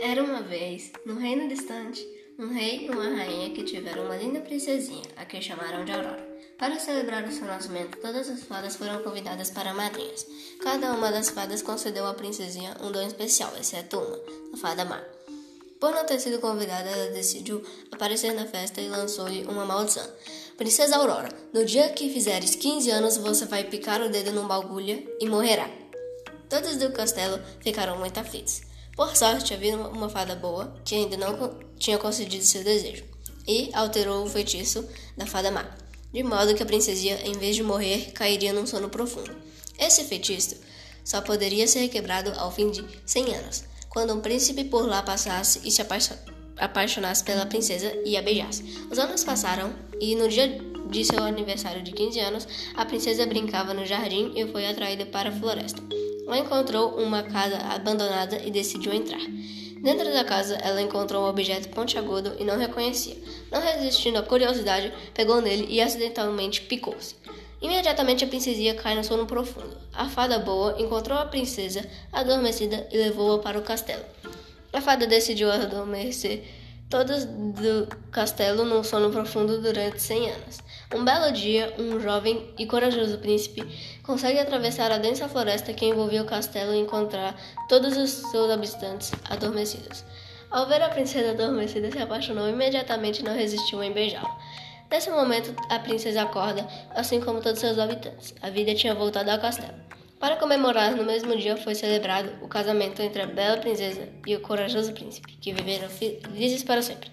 Era uma vez, num reino distante, um rei e uma rainha que tiveram uma linda princesinha, a que chamaram de Aurora. Para celebrar o seu nascimento, todas as fadas foram convidadas para madrinhas. Cada uma das fadas concedeu à princesinha um dom especial, exceto uma, a fada má. Por não ter sido convidada, ela decidiu aparecer na festa e lançou-lhe uma maldição. Princesa Aurora, no dia que fizeres 15 anos, você vai picar o dedo num bagulho e morrerá. Todos do castelo ficaram muito aflitos. Por sorte, havia uma fada boa que ainda não tinha concedido seu desejo e alterou o feitiço da fada má, de modo que a princesinha, em vez de morrer, cairia num sono profundo. Esse feitiço só poderia ser quebrado ao fim de 100 anos, quando um príncipe por lá passasse e se apaixonasse pela princesa e a beijasse. Os anos passaram e no dia de seu aniversário de 15 anos, a princesa brincava no jardim e foi atraída para a floresta. Lá encontrou uma casa abandonada e decidiu entrar. Dentro da casa, ela encontrou um objeto pontiagudo e não reconhecia. Não resistindo à curiosidade, pegou nele e acidentalmente picou-se. Imediatamente a princesinha cai no sono profundo. A fada boa encontrou a princesa adormecida e levou-a para o castelo. A fada decidiu adormecer todos do castelo num sono profundo durante cem anos. Um belo dia, um jovem e corajoso príncipe consegue atravessar a densa floresta que envolvia o castelo e encontrar todos os seus habitantes adormecidos. Ao ver a princesa adormecida, se apaixonou e imediatamente não resistiu em beijá-la. Nesse momento, a princesa acorda, assim como todos seus habitantes. A vida tinha voltado ao castelo. Para comemorar, no mesmo dia foi celebrado o casamento entre a bela princesa e o corajoso príncipe, que viveram felizes para sempre.